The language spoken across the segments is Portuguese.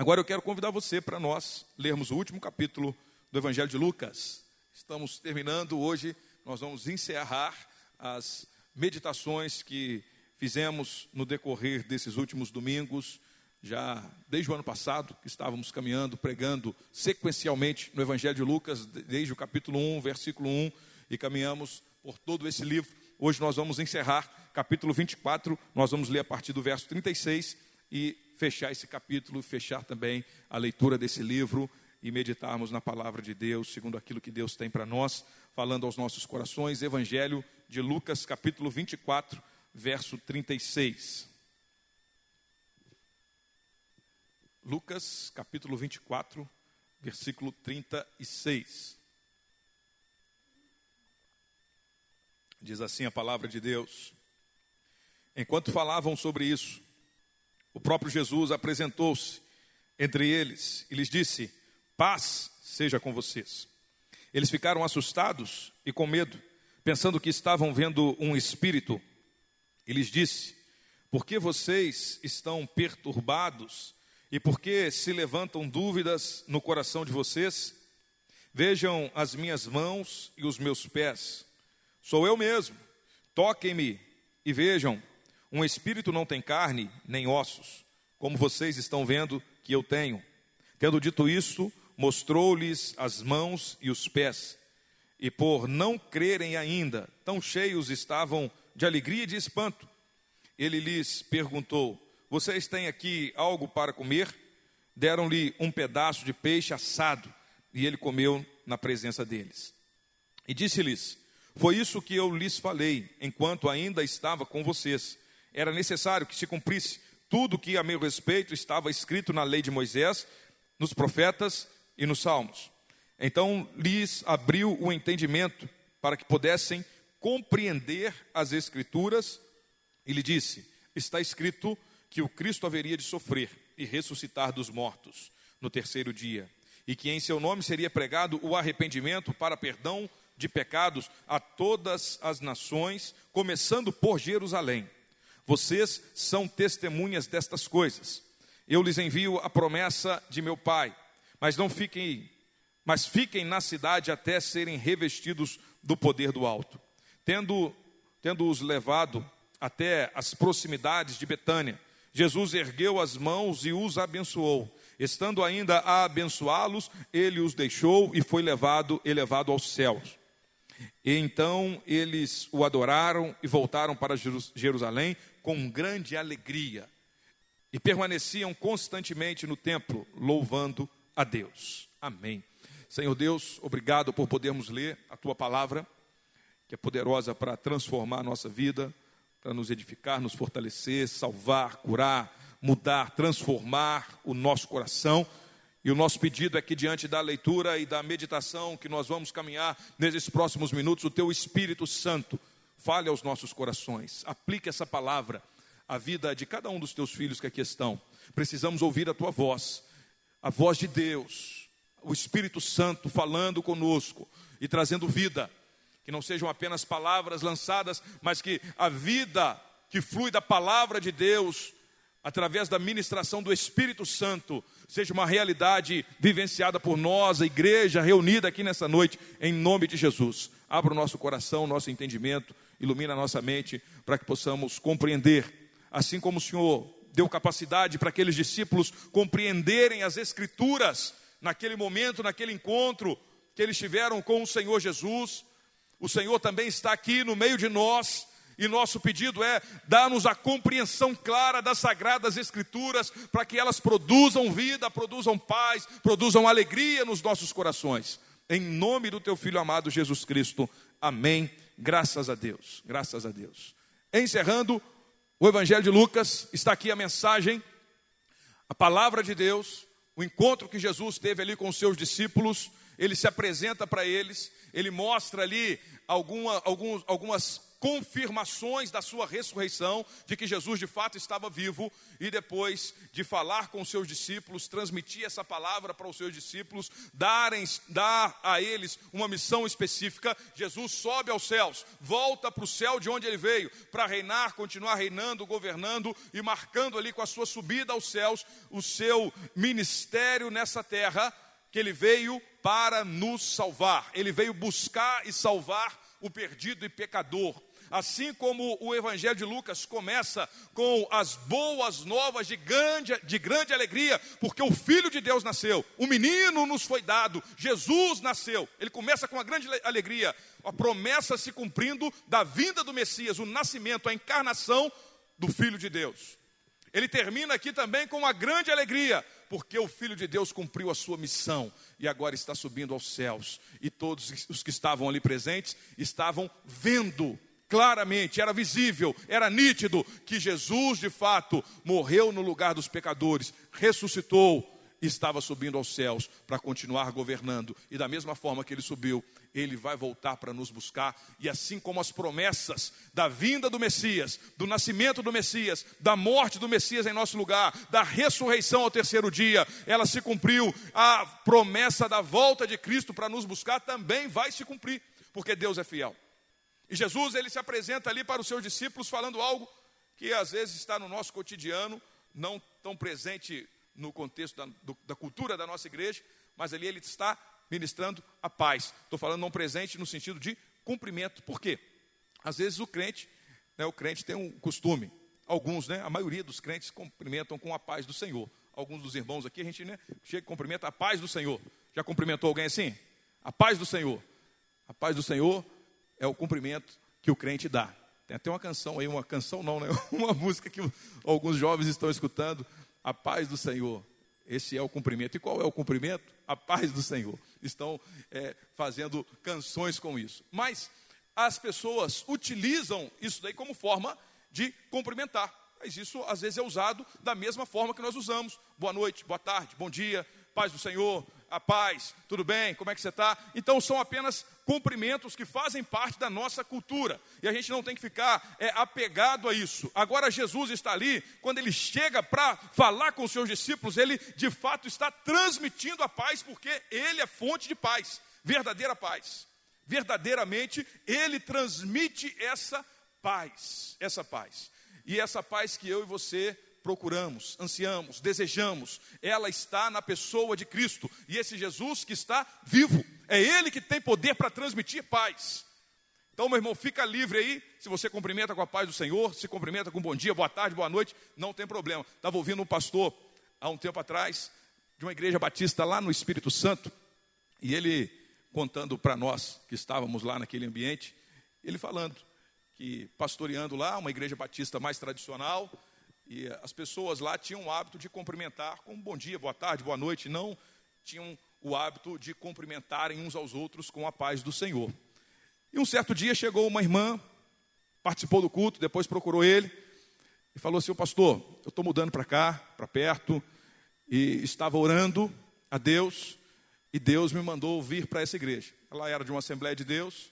Agora eu quero convidar você para nós lermos o último capítulo do Evangelho de Lucas. Estamos terminando hoje, nós vamos encerrar as meditações que fizemos no decorrer desses últimos domingos, já desde o ano passado, que estávamos caminhando, pregando sequencialmente no Evangelho de Lucas, desde o capítulo 1, versículo 1, e caminhamos por todo esse livro. Hoje nós vamos encerrar capítulo 24, nós vamos ler a partir do verso 36 e fechar esse capítulo, fechar também a leitura desse livro e meditarmos na palavra de Deus, segundo aquilo que Deus tem para nós, falando aos nossos corações. Evangelho de Lucas, capítulo 24, verso 36. Lucas, capítulo 24, versículo 36. Diz assim a palavra de Deus. Enquanto falavam sobre isso, o próprio Jesus apresentou-se entre eles e lhes disse: Paz seja com vocês. Eles ficaram assustados e com medo, pensando que estavam vendo um espírito. E lhes disse: Por que vocês estão perturbados e por que se levantam dúvidas no coração de vocês? Vejam as minhas mãos e os meus pés Sou eu mesmo. Toquem-me e vejam. Um espírito não tem carne nem ossos, como vocês estão vendo que eu tenho. Tendo dito isso, mostrou-lhes as mãos e os pés. E por não crerem ainda, tão cheios estavam de alegria e de espanto, ele lhes perguntou: Vocês têm aqui algo para comer? Deram-lhe um pedaço de peixe assado, e ele comeu na presença deles. E disse-lhes: foi isso que eu lhes falei, enquanto ainda estava com vocês. Era necessário que se cumprisse tudo que a meu respeito estava escrito na lei de Moisés, nos profetas e nos salmos. Então lhes abriu o entendimento para que pudessem compreender as Escrituras e lhe disse: Está escrito que o Cristo haveria de sofrer e ressuscitar dos mortos no terceiro dia, e que em seu nome seria pregado o arrependimento para perdão de pecados a todas as nações, começando por Jerusalém. Vocês são testemunhas destas coisas. Eu lhes envio a promessa de meu Pai, mas não fiquem, mas fiquem na cidade até serem revestidos do poder do alto. Tendo tendo-os levado até as proximidades de Betânia, Jesus ergueu as mãos e os abençoou. Estando ainda a abençoá-los, ele os deixou e foi levado, elevado aos céus. E então eles o adoraram e voltaram para Jerusalém com grande alegria. E permaneciam constantemente no templo, louvando a Deus. Amém. Senhor Deus, obrigado por podermos ler a tua palavra, que é poderosa para transformar a nossa vida, para nos edificar, nos fortalecer, salvar, curar, mudar, transformar o nosso coração e o nosso pedido é que, diante da leitura e da meditação que nós vamos caminhar nesses próximos minutos, o Teu Espírito Santo fale aos nossos corações, aplique essa palavra à vida de cada um dos Teus filhos que aqui estão. Precisamos ouvir a Tua voz, a voz de Deus, o Espírito Santo falando conosco e trazendo vida. Que não sejam apenas palavras lançadas, mas que a vida que flui da palavra de Deus através da ministração do Espírito Santo, seja uma realidade vivenciada por nós, a igreja reunida aqui nessa noite, em nome de Jesus. Abra o nosso coração, nosso entendimento, ilumina a nossa mente, para que possamos compreender, assim como o Senhor deu capacidade para aqueles discípulos compreenderem as Escrituras, naquele momento, naquele encontro que eles tiveram com o Senhor Jesus. O Senhor também está aqui no meio de nós e nosso pedido é dar-nos a compreensão clara das sagradas escrituras, para que elas produzam vida, produzam paz, produzam alegria nos nossos corações. Em nome do teu filho amado Jesus Cristo. Amém. Graças a Deus. Graças a Deus. Encerrando o Evangelho de Lucas, está aqui a mensagem, a palavra de Deus, o encontro que Jesus teve ali com os seus discípulos, ele se apresenta para eles, ele mostra ali alguma, alguns, algumas confirmações da sua ressurreição, de que Jesus de fato estava vivo, e depois de falar com os seus discípulos, transmitir essa palavra para os seus discípulos, dar a eles uma missão específica, Jesus sobe aos céus, volta para o céu de onde ele veio, para reinar, continuar reinando, governando e marcando ali com a sua subida aos céus o seu ministério nessa terra, que ele veio para nos salvar, ele veio buscar e salvar o perdido e pecador. Assim como o Evangelho de Lucas começa com as boas novas de grande, de grande alegria, porque o Filho de Deus nasceu, o menino nos foi dado, Jesus nasceu. Ele começa com uma grande alegria, a promessa se cumprindo da vinda do Messias, o nascimento, a encarnação do Filho de Deus. Ele termina aqui também com uma grande alegria, porque o Filho de Deus cumpriu a sua missão e agora está subindo aos céus. E todos os que estavam ali presentes estavam vendo claramente, era visível, era nítido que Jesus de fato morreu no lugar dos pecadores, ressuscitou e estava subindo aos céus para continuar governando. E da mesma forma que ele subiu, ele vai voltar para nos buscar, e assim como as promessas da vinda do Messias, do nascimento do Messias, da morte do Messias em nosso lugar, da ressurreição ao terceiro dia, ela se cumpriu, a promessa da volta de Cristo para nos buscar também vai se cumprir, porque Deus é fiel. E Jesus ele se apresenta ali para os seus discípulos falando algo que às vezes está no nosso cotidiano, não tão presente no contexto da, do, da cultura da nossa igreja, mas ali ele está ministrando a paz. Estou falando não presente no sentido de cumprimento. Por quê? Às vezes o crente, né, o crente tem um costume, alguns, né, a maioria dos crentes cumprimentam com a paz do Senhor. Alguns dos irmãos aqui, a gente né, chega e cumprimenta a paz do Senhor. Já cumprimentou alguém assim? A paz do Senhor. A paz do Senhor é o cumprimento que o crente dá. Tem até uma canção aí, uma canção não, né? Uma música que alguns jovens estão escutando. A paz do Senhor. Esse é o cumprimento. E qual é o cumprimento? A paz do Senhor. Estão é, fazendo canções com isso. Mas as pessoas utilizam isso daí como forma de cumprimentar. Mas isso às vezes é usado da mesma forma que nós usamos. Boa noite, boa tarde, bom dia, paz do Senhor, a paz, tudo bem, como é que você está? Então são apenas cumprimentos que fazem parte da nossa cultura e a gente não tem que ficar é, apegado a isso. Agora Jesus está ali, quando ele chega para falar com os seus discípulos, ele de fato está transmitindo a paz, porque ele é fonte de paz, verdadeira paz. Verdadeiramente ele transmite essa paz, essa paz. E essa paz que eu e você procuramos, ansiamos, desejamos, ela está na pessoa de Cristo. E esse Jesus que está vivo, é Ele que tem poder para transmitir paz. Então, meu irmão, fica livre aí. Se você cumprimenta com a paz do Senhor, se cumprimenta com bom dia, boa tarde, boa noite, não tem problema. Estava ouvindo um pastor há um tempo atrás, de uma igreja batista lá no Espírito Santo, e ele contando para nós que estávamos lá naquele ambiente, ele falando que pastoreando lá, uma igreja batista mais tradicional, e as pessoas lá tinham o hábito de cumprimentar com bom dia, boa tarde, boa noite, não tinham o hábito de cumprimentarem uns aos outros com a paz do Senhor. E um certo dia chegou uma irmã, participou do culto, depois procurou ele e falou assim: Pastor, eu estou mudando para cá, para perto, e estava orando a Deus, e Deus me mandou vir para essa igreja. Ela era de uma Assembleia de Deus,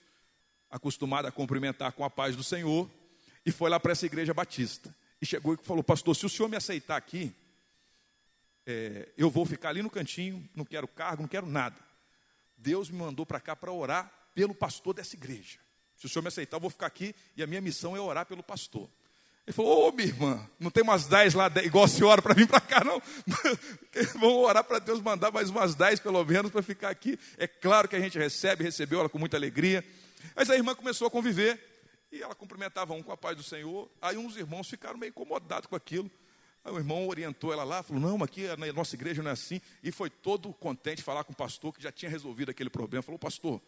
acostumada a cumprimentar com a paz do Senhor, e foi lá para essa igreja batista e chegou e falou: Pastor, se o senhor me aceitar aqui, é, eu vou ficar ali no cantinho, não quero cargo, não quero nada. Deus me mandou para cá para orar pelo pastor dessa igreja. Se o senhor me aceitar, eu vou ficar aqui e a minha missão é orar pelo pastor. Ele falou: Ô oh, minha irmã, não tem umas dez lá, igual a senhora, para vir para cá, não. Vamos orar para Deus mandar mais umas dez, pelo menos, para ficar aqui. É claro que a gente recebe, recebeu ela com muita alegria. Mas a irmã começou a conviver. E ela cumprimentava um com a paz do Senhor. Aí uns irmãos ficaram meio incomodados com aquilo. Aí o irmão orientou ela lá, falou: Não, aqui na nossa igreja não é assim. E foi todo contente falar com o pastor que já tinha resolvido aquele problema. Falou: Pastor,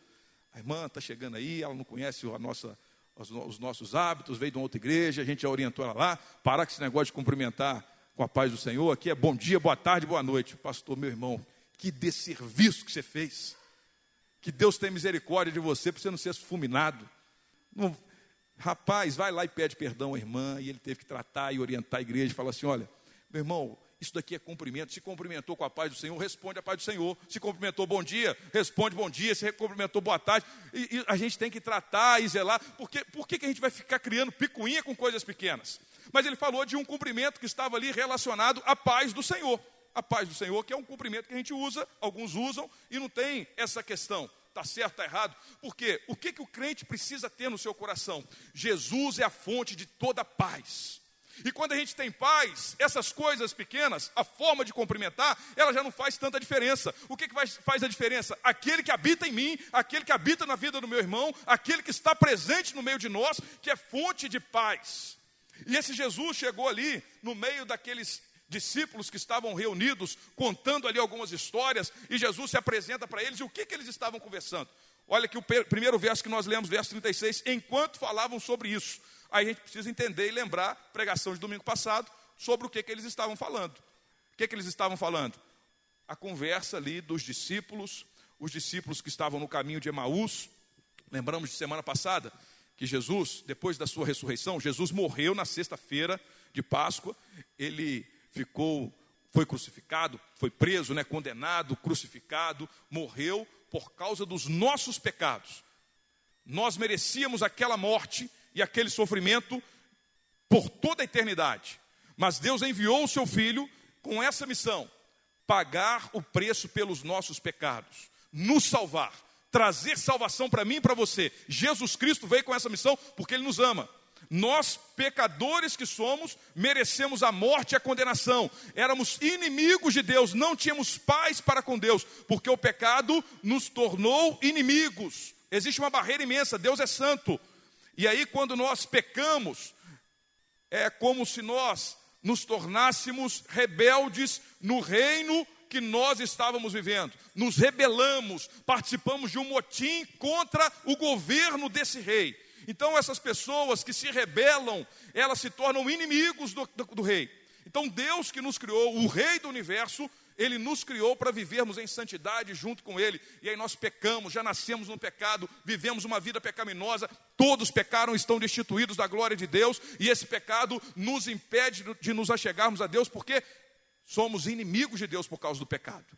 a irmã está chegando aí, ela não conhece a nossa, os, os, nossos hábitos, veio de uma outra igreja, a gente já orientou ela lá. Parar com esse negócio de cumprimentar com a paz do Senhor. Aqui é bom dia, boa tarde, boa noite. Pastor, meu irmão, que desserviço que você fez. Que Deus tenha misericórdia de você para você não ser fulminado. Não, Rapaz, vai lá e pede perdão à irmã, e ele teve que tratar e orientar a igreja e falar assim: olha, meu irmão, Isso daqui é cumprimento. Se cumprimentou com a paz do Senhor, responde a paz do Senhor. Se cumprimentou bom dia, responde bom dia. Se cumprimentou boa tarde. E, e a gente tem que tratar e zelar. Porque, por que, que a gente vai ficar criando picuinha com coisas pequenas? Mas ele falou de um cumprimento que estava ali relacionado à paz do Senhor. A paz do Senhor, que é um cumprimento que a gente usa, alguns usam, e não tem essa questão está certo, está errado. Porque o que, que o crente precisa ter no seu coração? Jesus é a fonte de toda paz. E quando a gente tem paz, essas coisas pequenas, a forma de cumprimentar, ela já não faz tanta diferença. O que, que faz a diferença? Aquele que habita em mim, aquele que habita na vida do meu irmão, aquele que está presente no meio de nós, que é fonte de paz. E esse Jesus chegou ali, no meio daqueles discípulos que estavam reunidos, contando ali algumas histórias, e Jesus se apresenta para eles, e o que, que eles estavam conversando? Olha que o primeiro verso que nós lemos, verso 36, enquanto falavam sobre isso, Aí a gente precisa entender e lembrar, pregação de domingo passado, sobre o que, que eles estavam falando. O que, que eles estavam falando? A conversa ali dos discípulos, os discípulos que estavam no caminho de Emaús. Lembramos de semana passada que Jesus, depois da sua ressurreição, Jesus morreu na sexta-feira de Páscoa, ele ficou, foi crucificado, foi preso, né, condenado, crucificado, morreu por causa dos nossos pecados. Nós merecíamos aquela morte e aquele sofrimento por toda a eternidade. Mas Deus enviou o seu filho com essa missão: pagar o preço pelos nossos pecados, nos salvar, trazer salvação para mim e para você. Jesus Cristo veio com essa missão porque ele nos ama. Nós, pecadores que somos, merecemos a morte e a condenação. Éramos inimigos de Deus, não tínhamos paz para com Deus, porque o pecado nos tornou inimigos. Existe uma barreira imensa, Deus é santo. E aí, quando nós pecamos, é como se nós nos tornássemos rebeldes no reino que nós estávamos vivendo. Nos rebelamos, participamos de um motim contra o governo desse rei. Então, essas pessoas que se rebelam, elas se tornam inimigos do, do, do rei. Então, Deus que nos criou, o rei do universo, ele nos criou para vivermos em santidade junto com Ele. E aí nós pecamos, já nascemos no pecado, vivemos uma vida pecaminosa. Todos pecaram, estão destituídos da glória de Deus. E esse pecado nos impede de nos achegarmos a Deus, porque somos inimigos de Deus por causa do pecado.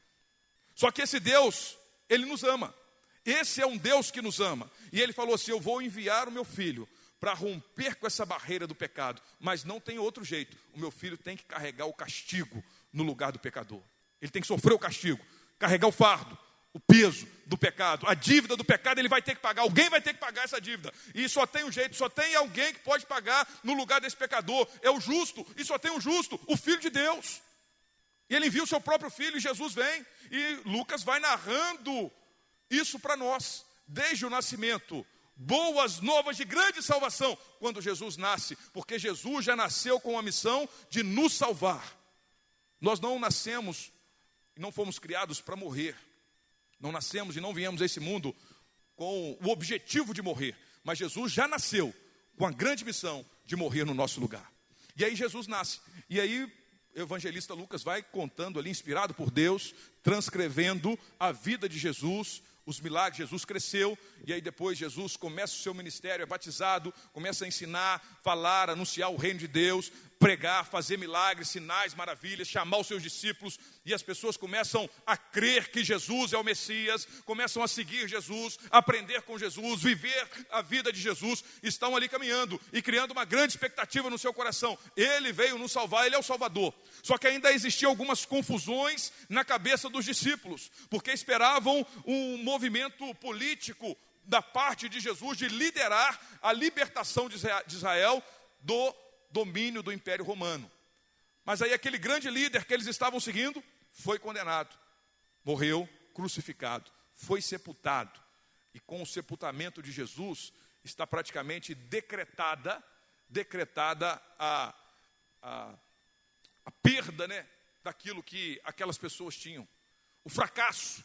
Só que esse Deus, Ele nos ama. Esse é um Deus que nos ama. E Ele falou assim: Eu vou enviar o meu filho para romper com essa barreira do pecado. Mas não tem outro jeito. O meu filho tem que carregar o castigo no lugar do pecador. Ele tem que sofrer o castigo, carregar o fardo, o peso do pecado, a dívida do pecado, ele vai ter que pagar. Alguém vai ter que pagar essa dívida. E só tem um jeito, só tem alguém que pode pagar no lugar desse pecador. É o justo, e só tem o justo, o Filho de Deus. E ele envia o seu próprio filho, e Jesus vem. E Lucas vai narrando isso para nós, desde o nascimento. Boas novas de grande salvação quando Jesus nasce, porque Jesus já nasceu com a missão de nos salvar. Nós não nascemos e não fomos criados para morrer. Não nascemos e não viemos a esse mundo com o objetivo de morrer. Mas Jesus já nasceu com a grande missão de morrer no nosso lugar. E aí Jesus nasce. E aí o evangelista Lucas vai contando ali, inspirado por Deus, transcrevendo a vida de Jesus, os milagres, Jesus cresceu, e aí depois Jesus começa o seu ministério, é batizado, começa a ensinar, falar, anunciar o reino de Deus, pregar, fazer milagres, sinais, maravilhas, chamar os seus discípulos, e as pessoas começam a crer que Jesus é o Messias, começam a seguir Jesus, aprender com Jesus, viver a vida de Jesus, estão ali caminhando e criando uma grande expectativa no seu coração. Ele veio nos salvar, ele é o Salvador. Só que ainda existiam algumas confusões na cabeça dos discípulos, porque esperavam um movimento político da parte de Jesus de liderar a libertação de Israel do domínio do Império Romano. Mas aí aquele grande líder que eles estavam seguindo foi condenado, morreu crucificado, foi sepultado. E com o sepultamento de Jesus está praticamente decretada, decretada a, a, a perda, né, daquilo que aquelas pessoas tinham, o fracasso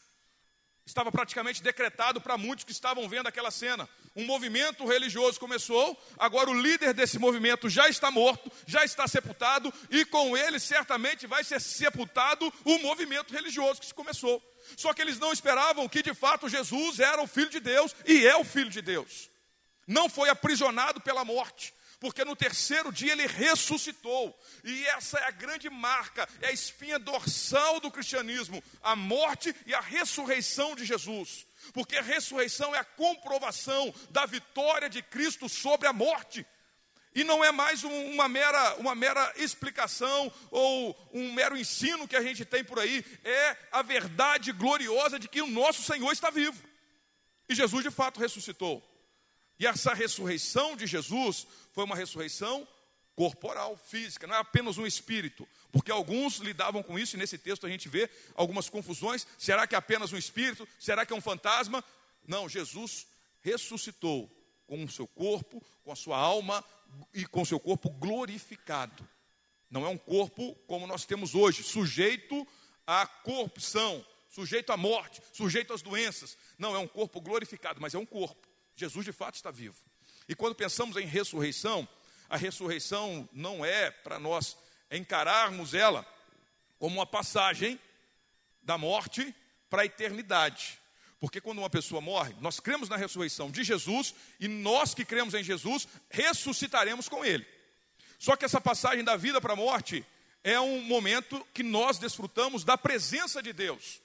estava praticamente decretado para muitos que estavam vendo aquela cena. Um movimento religioso começou, agora o líder desse movimento já está morto, já está sepultado, e com ele certamente vai ser sepultado o movimento religioso que se começou. Só que eles não esperavam que de fato Jesus era o Filho de Deus e é o Filho de Deus. Não foi aprisionado pela morte, porque no terceiro dia ele ressuscitou. E essa é a grande marca, é a espinha dorsal do cristianismo, a morte e a ressurreição de Jesus. Porque a ressurreição é a comprovação da vitória de Cristo sobre a morte. E não é mais uma mera, uma mera explicação ou um mero ensino que a gente tem por aí, é a verdade gloriosa de que o nosso Senhor está vivo. E Jesus de fato ressuscitou. E essa ressurreição de Jesus foi uma ressurreição corporal, física, não é apenas um espírito, porque alguns lidavam com isso, e nesse texto a gente vê algumas confusões: será que é apenas um espírito? Será que é um fantasma? Não, Jesus ressuscitou com o seu corpo, com a sua alma e com o seu corpo glorificado. Não é um corpo como nós temos hoje, sujeito à corrupção, sujeito à morte, sujeito às doenças. Não, é um corpo glorificado, mas é um corpo. Jesus de fato está vivo. E quando pensamos em ressurreição, a ressurreição não é para nós encararmos ela como uma passagem da morte para a eternidade. Porque quando uma pessoa morre, nós cremos na ressurreição de Jesus e nós que cremos em Jesus ressuscitaremos com ele. Só que essa passagem da vida para a morte é um momento que nós desfrutamos da presença de Deus.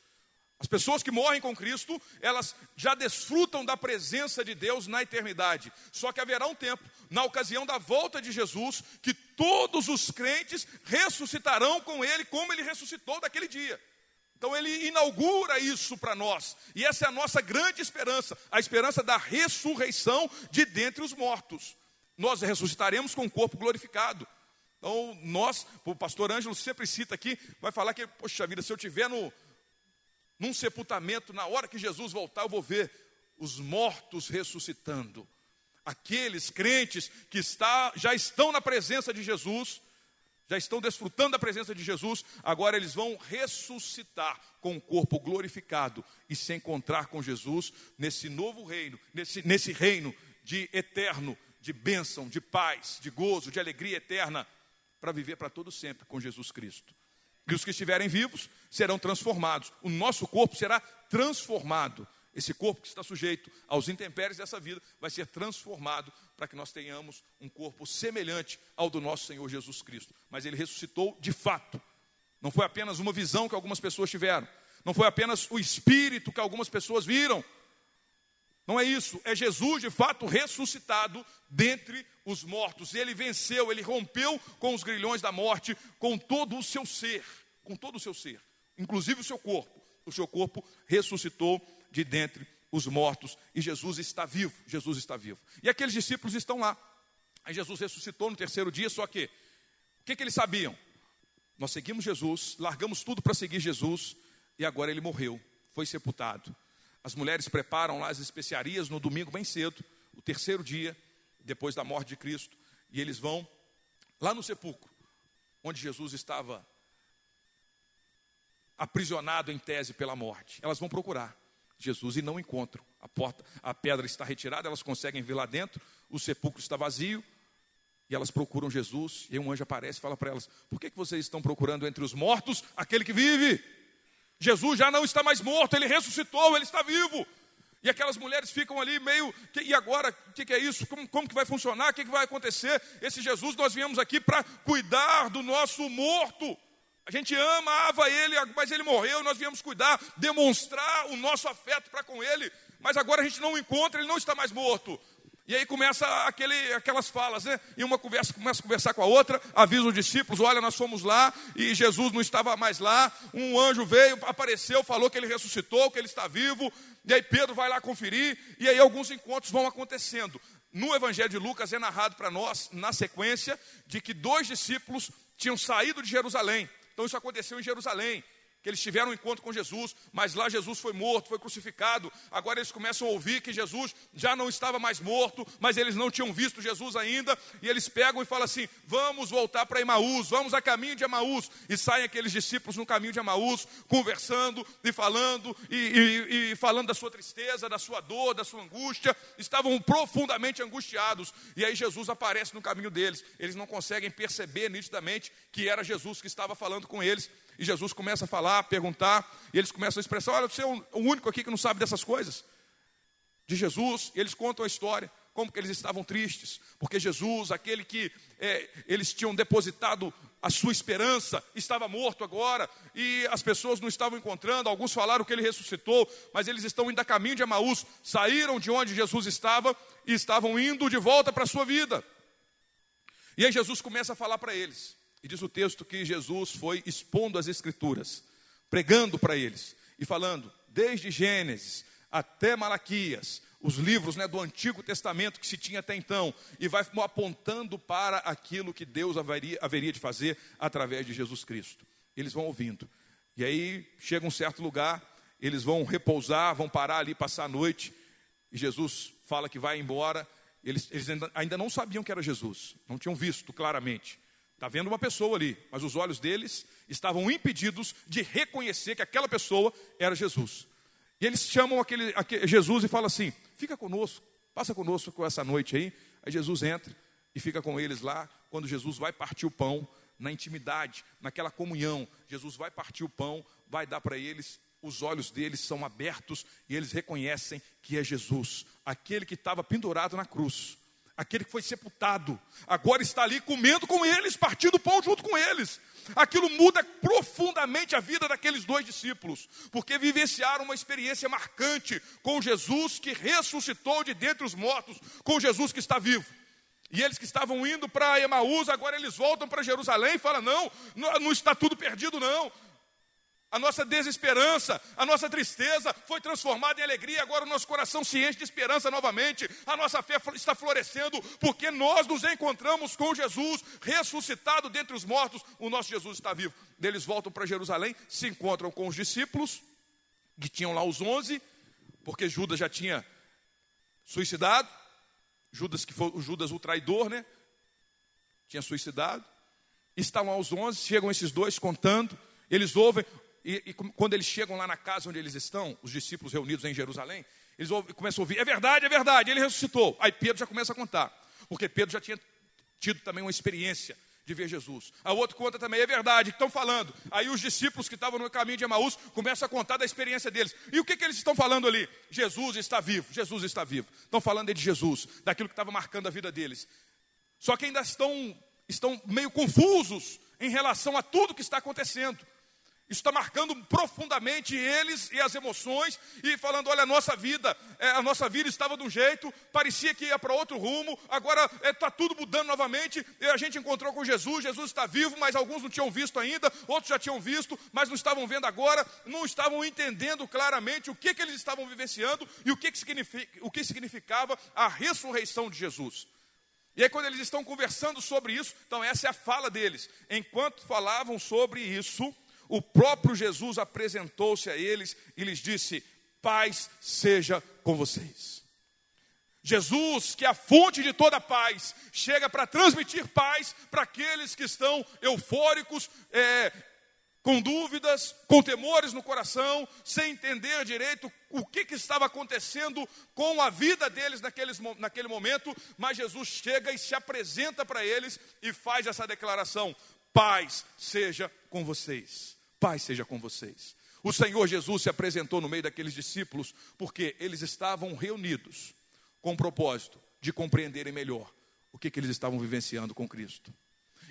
As pessoas que morrem com Cristo, elas já desfrutam da presença de Deus na eternidade. Só que haverá um tempo, na ocasião da volta de Jesus, que todos os crentes ressuscitarão com Ele, como Ele ressuscitou daquele dia. Então Ele inaugura isso para nós. E essa é a nossa grande esperança, a esperança da ressurreição de dentre os mortos. Nós ressuscitaremos com o corpo glorificado. Então, nós, o pastor Ângelo sempre cita aqui, vai falar que, poxa vida, se eu tiver no, num sepultamento, na hora que Jesus voltar, eu vou ver os mortos ressuscitando. Aqueles crentes que está, já estão na presença de Jesus, já estão desfrutando da presença de Jesus, agora eles vão ressuscitar com o corpo glorificado e se encontrar com Jesus nesse novo reino, nesse, nesse reino de eterno, de bênção, de paz, de gozo, de alegria eterna, para viver para todo sempre com Jesus Cristo. E os que estiverem vivos serão transformados. O nosso corpo será transformado. Esse corpo que está sujeito aos intempéries dessa vida vai ser transformado para que nós tenhamos um corpo semelhante ao do nosso Senhor Jesus Cristo. Mas ele ressuscitou de fato. Não foi apenas uma visão que algumas pessoas tiveram. Não foi apenas o espírito que algumas pessoas viram. Não é isso, é Jesus de fato ressuscitado dentre os mortos. Ele venceu, ele rompeu com os grilhões da morte, com todo o seu ser, com todo o seu ser, inclusive o seu corpo. O seu corpo ressuscitou de dentre os mortos e Jesus está vivo. Jesus está vivo. E aqueles discípulos estão lá. Aí Jesus ressuscitou no terceiro dia, só que o que, que eles sabiam? Nós seguimos Jesus, largamos tudo para seguir Jesus e agora ele morreu, foi sepultado. As mulheres preparam lá as especiarias no domingo bem cedo, o terceiro dia depois da morte de Cristo, e eles vão lá no sepulcro, onde Jesus estava aprisionado em tese pela morte. Elas vão procurar Jesus e não encontram. A porta, a pedra está retirada, elas conseguem ver lá dentro, o sepulcro está vazio, e elas procuram Jesus, e um anjo aparece e fala para elas: Por que, que vocês estão procurando entre os mortos aquele que vive? Jesus já não está mais morto, ele ressuscitou, ele está vivo. E aquelas mulheres ficam ali meio, e agora, o que, que, é isso? Como, como, que vai funcionar? O que, que vai acontecer? Esse Jesus, nós viemos aqui para cuidar do nosso morto. A gente amava ele, mas ele morreu, nós viemos cuidar, demonstrar o nosso afeto para com ele. Mas agora a gente não o encontra, ele não está mais morto. E aí começa aquele, aquelas falas, né? E uma conversa começa a conversar com a outra, avisa os discípulos: olha, nós fomos lá e Jesus não estava mais lá. Um anjo veio, apareceu, falou que ele ressuscitou, que ele está vivo. E aí Pedro vai lá conferir, e aí alguns encontros vão acontecendo. No Evangelho de Lucas é narrado para nós, na sequência, de que dois discípulos tinham saído de Jerusalém. Então isso aconteceu em Jerusalém que eles tiveram um encontro com Jesus, mas lá Jesus foi morto, foi crucificado. Agora eles começam a ouvir que Jesus já não estava mais morto, mas eles não tinham visto Jesus ainda, e eles pegam e falam assim: vamos voltar para Emaús, vamos a caminho de Emaús. E saem aqueles discípulos no caminho de Emaús, conversando e falando, e, e, e falando da sua tristeza, da sua dor, da sua angústia. Estavam profundamente angustiados, e aí Jesus aparece no caminho deles. Eles não conseguem perceber nitidamente que era Jesus que estava falando com eles. E Jesus começa a falar, a perguntar, e eles começam a expressar: olha, você é o único aqui que não sabe dessas coisas. De Jesus, e eles contam a história. como que eles estavam tristes, porque Jesus, aquele que é, eles tinham depositado a sua esperança, estava morto agora, e as pessoas não estavam encontrando, alguns falaram que ele ressuscitou, mas eles estão indo a caminho de Emaús, saíram de onde Jesus estava e estavam indo de volta para a sua vida. E aí Jesus começa a falar para eles, e diz o texto que Jesus foi expondo as Escrituras, pregando para eles, e falando, desde Gênesis até Malaquias, os livros né, do Antigo Testamento que se tinha até então, e vai apontando para aquilo que Deus haveria, haveria de fazer através de Jesus Cristo. Eles vão ouvindo. E aí chega um certo lugar, eles vão repousar, vão parar ali, passar a noite, e Jesus fala que vai embora. Eles, eles ainda, ainda não sabiam que era Jesus, não tinham visto claramente. Está vendo uma pessoa ali, mas os olhos deles estavam impedidos de reconhecer que aquela pessoa era Jesus. E eles chamam aquele, aquele Jesus e falam assim: fica conosco, passa conosco com essa noite aí. Aí Jesus entra e fica com eles lá. Quando Jesus vai partir o pão, na intimidade, naquela comunhão, Jesus vai partir o pão, vai dar para eles, os olhos deles são abertos e eles reconhecem que é Jesus, aquele que estava pendurado na cruz, aquele que foi sepultado, agora está ali comendo com eles, partindo pão junto com eles. Aquilo muda profundamente a vida daqueles dois discípulos, porque vivenciaram uma experiência marcante com Jesus que ressuscitou de dentre os mortos, com Jesus que está vivo. E eles que estavam indo para Emaús, agora eles voltam para Jerusalém e falam: não, não está tudo perdido, não a nossa desesperança, a nossa tristeza foi transformada em alegria, agora o nosso coração se enche de esperança novamente, a nossa fé está florescendo, porque nós nos encontramos com Jesus, ressuscitado dentre os mortos, o nosso Jesus está vivo. Eles voltam para Jerusalém, se encontram com os discípulos, que tinham lá os onze, porque Judas já tinha suicidado, Judas que foi o Judas o traidor, né? Tinha suicidado. Estavam aos onze, chegam esses dois contando, eles ouvem, e, e, quando eles chegam lá na casa onde eles estão, os discípulos reunidos em Jerusalém, eles ouvem, começam a ouvir: é verdade, é verdade, ele ressuscitou. Aí Pedro já começa a contar, porque Pedro já tinha tido também uma experiência de ver Jesus. A outro conta também, é verdade, estão falando. Aí os discípulos que estavam no caminho de Emaús começam a contar da experiência deles. E o que, que eles estão falando ali? Jesus está vivo, Jesus está vivo. Estão falando de Jesus, daquilo que estava marcando a vida deles. Só que ainda estão, estão meio confusos em relação a tudo que está acontecendo. Isso está marcando profundamente eles e as emoções e falando: olha, a nossa vida, é, a nossa vida estava de um jeito, parecia que ia para outro rumo, agora está é, tá tudo mudando novamente. E a gente encontrou com Jesus, Jesus está vivo, mas alguns não tinham visto ainda, outros já tinham visto, mas não estavam vendo agora, não estavam entendendo claramente o que, que eles estavam vivenciando e o que, que, significa, o que significava a ressurreição de Jesus. E aí, quando eles estão conversando sobre isso, então essa é a fala deles. Enquanto falavam sobre isso, o próprio Jesus apresentou-se a eles e lhes disse: Paz seja com vocês. Jesus, que é a fonte de toda paz, chega para transmitir paz para aqueles que estão eufóricos, é, com dúvidas, com temores no coração, sem entender direito o que, que estava acontecendo com a vida deles naqueles, naquele momento, mas Jesus chega e se apresenta para eles e faz essa declaração: paz seja com vocês. Paz seja com vocês. O Senhor Jesus se apresentou no meio daqueles discípulos porque eles estavam reunidos com o propósito de compreenderem melhor o que, que eles estavam vivenciando com Cristo.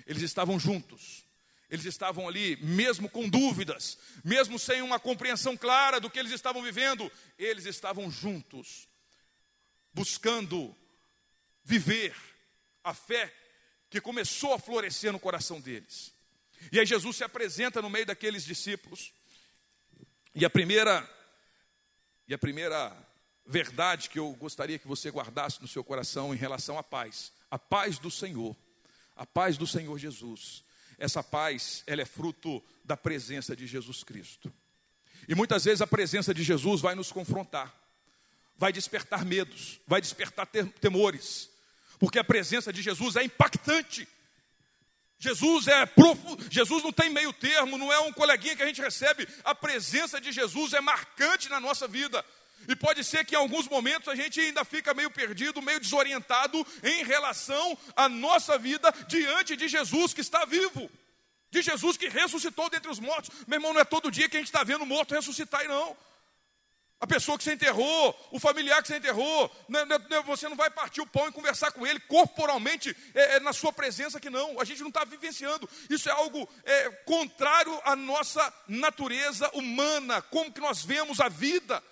Eles estavam juntos, eles estavam ali, mesmo com dúvidas, mesmo sem uma compreensão clara do que eles estavam vivendo, eles estavam juntos, buscando viver a fé que começou a florescer no coração deles. E aí Jesus se apresenta no meio daqueles discípulos. E a primeira e a primeira verdade que eu gostaria que você guardasse no seu coração em relação à paz, a paz do Senhor, a paz do Senhor Jesus. Essa paz, ela é fruto da presença de Jesus Cristo. E muitas vezes a presença de Jesus vai nos confrontar, vai despertar medos, vai despertar temores, porque a presença de Jesus é impactante. Jesus é profundo, Jesus não tem meio termo, não é um coleguinha que a gente recebe. A presença de Jesus é marcante na nossa vida. E pode ser que em alguns momentos a gente ainda fica meio perdido, meio desorientado em relação à nossa vida diante de Jesus que está vivo. De Jesus que ressuscitou dentre os mortos. Meu irmão, não é todo dia que a gente está vendo morto ressuscitar, não. A pessoa que você enterrou, o familiar que você enterrou. Né, né, né, você não vai partir o pão e conversar com ele corporalmente, é, é na sua presença que não. A gente não está vivenciando. Isso é algo é, contrário à nossa natureza humana, como que nós vemos a vida.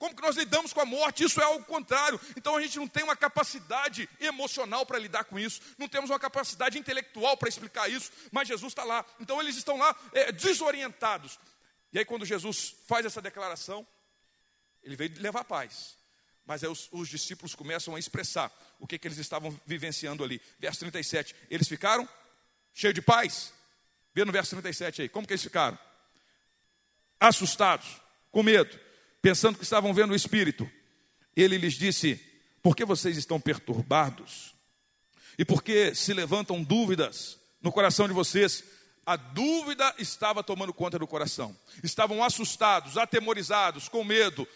Como que nós lidamos com a morte? Isso é algo contrário. Então a gente não tem uma capacidade emocional para lidar com isso, não temos uma capacidade intelectual para explicar isso, mas Jesus está lá. Então eles estão lá é, desorientados. E aí, quando Jesus faz essa declaração, ele veio levar paz. Mas aí os, os discípulos começam a expressar o que, que eles estavam vivenciando ali. Verso 37. Eles ficaram cheios de paz. Vê no verso 37 aí. Como que eles ficaram? Assustados, com medo, pensando que estavam vendo o Espírito. Ele lhes disse: Por que vocês estão perturbados? E por que se levantam dúvidas no coração de vocês? A dúvida estava tomando conta do coração. Estavam assustados, atemorizados, com medo,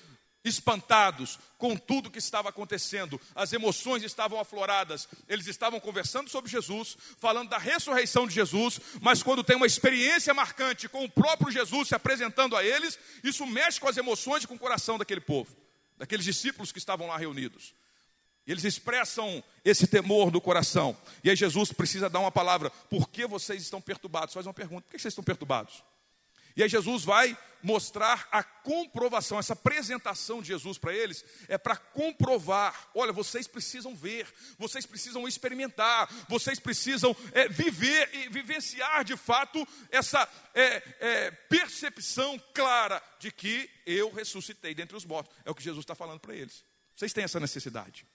espantados com tudo que estava acontecendo, as emoções estavam afloradas, eles estavam conversando sobre Jesus, falando da ressurreição de Jesus, mas quando tem uma experiência marcante com o próprio Jesus se apresentando a eles, isso mexe com as emoções e com o coração daquele povo, daqueles discípulos que estavam lá reunidos. Eles expressam esse temor do coração. E aí Jesus precisa dar uma palavra. Por que vocês estão perturbados? Faz uma pergunta. Por que vocês estão perturbados? E aí Jesus vai mostrar a comprovação, essa apresentação de Jesus para eles é para comprovar: olha, vocês precisam ver, vocês precisam experimentar, vocês precisam é, viver e vivenciar de fato essa é, é, percepção clara de que eu ressuscitei dentre os mortos. É o que Jesus está falando para eles. Vocês têm essa necessidade.